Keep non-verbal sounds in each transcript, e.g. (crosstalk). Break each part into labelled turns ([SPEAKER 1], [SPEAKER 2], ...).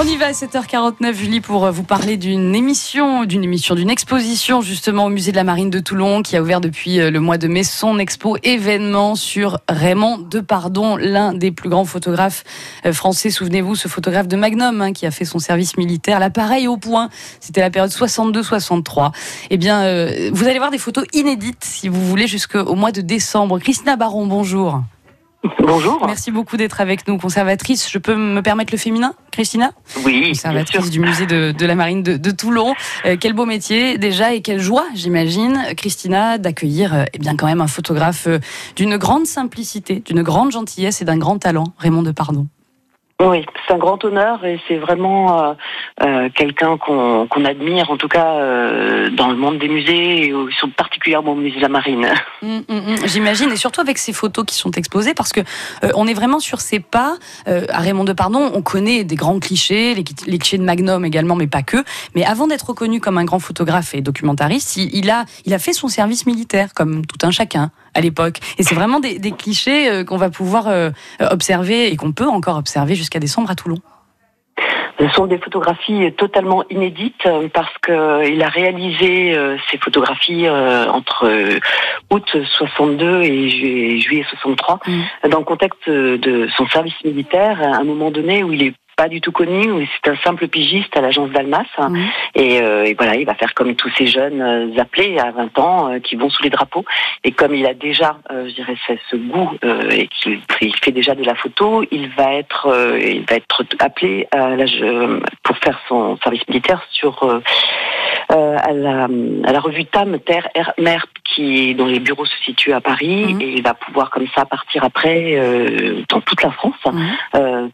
[SPEAKER 1] On y va à 7h49, Julie, pour euh, vous parler d'une émission, d'une émission, d'une exposition justement au musée de la Marine de Toulon qui a ouvert depuis euh, le mois de mai son expo événement sur Raymond Depardon, l'un des plus grands photographes euh, français. Souvenez-vous, ce photographe de Magnum hein, qui a fait son service militaire, l'appareil au point. C'était la période 62-63. Eh bien, vous allez voir des photos inédites si vous voulez jusqu'au mois de décembre. Christina Baron, bonjour.
[SPEAKER 2] Bonjour.
[SPEAKER 1] Merci beaucoup d'être avec nous, conservatrice. Je peux me permettre le féminin, Christina?
[SPEAKER 2] Oui.
[SPEAKER 1] Conservatrice du musée de, la marine de, Toulon. Euh, quel beau métier déjà et quelle joie, j'imagine, Christina, d'accueillir euh, eh bien quand même un photographe euh, d'une grande simplicité, d'une grande gentillesse et d'un grand talent, Raymond Depardon.
[SPEAKER 2] Oui, c'est un grand honneur et c'est vraiment euh, euh, quelqu'un qu'on admire, en tout cas euh, dans le monde des musées, et particulièrement au musée de la Marine.
[SPEAKER 1] Hum, hum, hum. J'imagine, et surtout avec ces photos qui sont exposées, parce que on est vraiment sur ses pas. à Raymond Depardon, on connaît des grands clichés, les, clichés de Magnum également, mais pas que. Mais avant d'être reconnu comme un grand photographe et documentariste, il, a, il a fait son service militaire, comme tout un chacun à l'époque. Et c'est vraiment des, clichés qu'on va pouvoir observer et qu'on peut encore observer jusqu'à décembre à Toulon.
[SPEAKER 2] Ce sont des photographies totalement inédites euh, parce qu'il euh, a réalisé euh, ces photographies entre août 62 et juillet 63 mmh. dans le contexte de son service militaire, à un moment donné où il est pas du tout connu, c'est un simple pigiste à l'agence d'Almas. Et, euh, et, voilà, il va faire comme tous ces jeunes euh, appelés à 20 ans euh, qui vont sous les drapeaux. Et comme il a déjà, je dirais, ce goût et qu'il fait déjà de la photo, il va être, il va être appelé à pour faire son service militaire sur à la, à la revue Tam Terre Mer qui dont les bureaux se situent à Paris et il va pouvoir comme ça partir après dans toute la France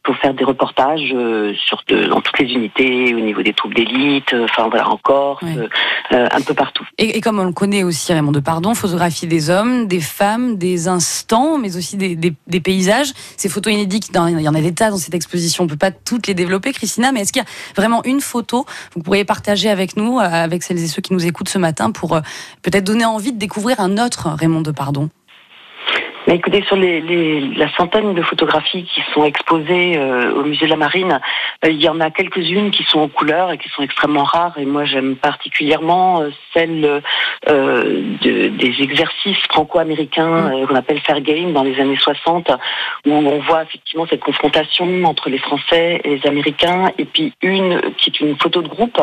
[SPEAKER 2] pour faire des reportages euh, sur dans toutes les unités, au niveau des troupes d'élite, euh, enfin voilà, encore euh, un peu partout.
[SPEAKER 1] Et, comme on le connaît aussi, Raymond Depardon, photographie des hommes, des femmes, des instants, mais aussi des, des, paysages. Ces photos inédites, il y en a des tas dans cette exposition, on peut pas toutes les développer, Christina, mais est-ce qu'il y a vraiment une photo que vous pourriez partager avec nous, avec celles et ceux qui nous écoutent ce matin, pour peut-être donner envie de découvrir un autre Raymond Depardon?
[SPEAKER 2] Mais écoutez, sur les, les, la centaine de photographies qui sont exposées euh, au musée de la Marine, euh, il y en a quelques-unes qui sont en couleur et qui sont extrêmement rares. Et moi, j'aime particulièrement euh, celle de, des exercices franco-américains mm. qu'on appelle fair game dans les années 60, où on voit effectivement cette confrontation entre les Français et les Américains, et puis une qui est une photo de groupe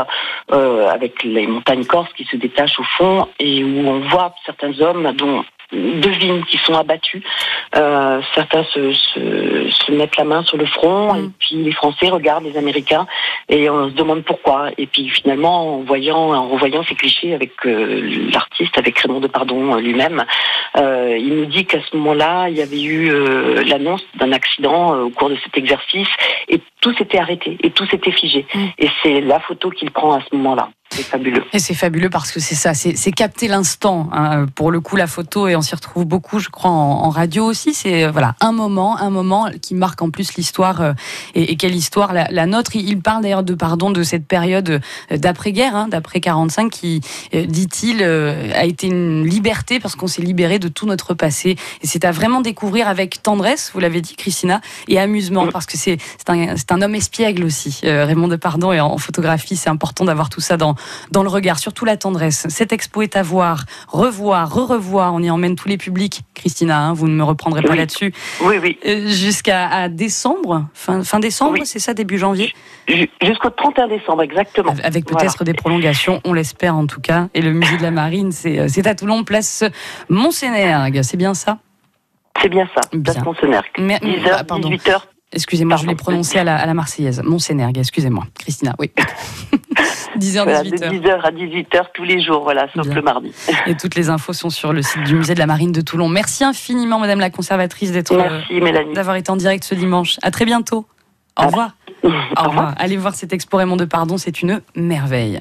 [SPEAKER 2] avec les montagnes corses qui se détachent au fond et où on voit certains hommes dont de vignes qui sont abattus. Euh, certains se, se, se, mettent la main sur le front et mm. puis les Français regardent les Américains et on se demande pourquoi. Et puis finalement, en voyant, en revoyant ces clichés avec euh, l'artiste, avec Raymond Depardon euh, lui-même, euh, il nous dit qu'à ce moment-là, il y avait eu l'annonce d'un accident au cours de cet exercice et tout s'était arrêté et tout s'était figé. Mm. Et c'est la photo qu'il prend à ce moment-là. C'est fabuleux.
[SPEAKER 1] Et c'est fabuleux parce que c'est ça, c'est capter l'instant. Hein. Pour le coup, la photo, et on s'y retrouve beaucoup, je crois, en, radio aussi. C'est euh, voilà un moment, un moment qui marque en plus l'histoire. Euh, et, quelle histoire la, nôtre Il parle d'ailleurs de pardon de cette période euh, d'après-guerre, hein, d'après 45, qui, dit-il, a été une liberté parce qu'on s'est libéré de tout notre passé. Et c'est à vraiment découvrir avec tendresse, vous l'avez dit, Christina, et amusement parce que c'est un, un homme espiègle aussi. Raymond Depardon et en photographie, c'est important d'avoir tout ça dans dans le regard, surtout la tendresse. Cette expo est à voir, revoir, re-revoir. On y emmène tous les publics, Christina, hein, vous ne me reprendrez pas là-dessus.
[SPEAKER 2] Oui, oui.
[SPEAKER 1] Euh, jusqu'à décembre, fin, fin décembre, c'est ça, début janvier?
[SPEAKER 2] Jusqu'au 31 décembre, exactement.
[SPEAKER 1] Avec peut-être des prolongations, on l'espère en tout cas. Et le musée de la Marine, c'est euh, à Toulon, place Montsénergue, c'est bien ça?
[SPEAKER 2] C'est bien ça, place Montsénergue. 10h, 18h.
[SPEAKER 1] Excusez-moi, je l'ai prononcé à la, à la Marseillaise. Excusez-moi. Christina, oui. (laughs) 10h, 18h.
[SPEAKER 2] De 10h à 18h tous les jours, voilà, sauf le mardi.
[SPEAKER 1] Et toutes les infos sont sur le site du musée de la Marine de Toulon. Merci infiniment, Madame la conservatrice, d'être,
[SPEAKER 2] euh,
[SPEAKER 1] d'avoir été en direct ce dimanche. À très bientôt. Au revoir. (laughs) Au revoir. Allez voir cet expo Raymond de Pardon, c'est une merveille.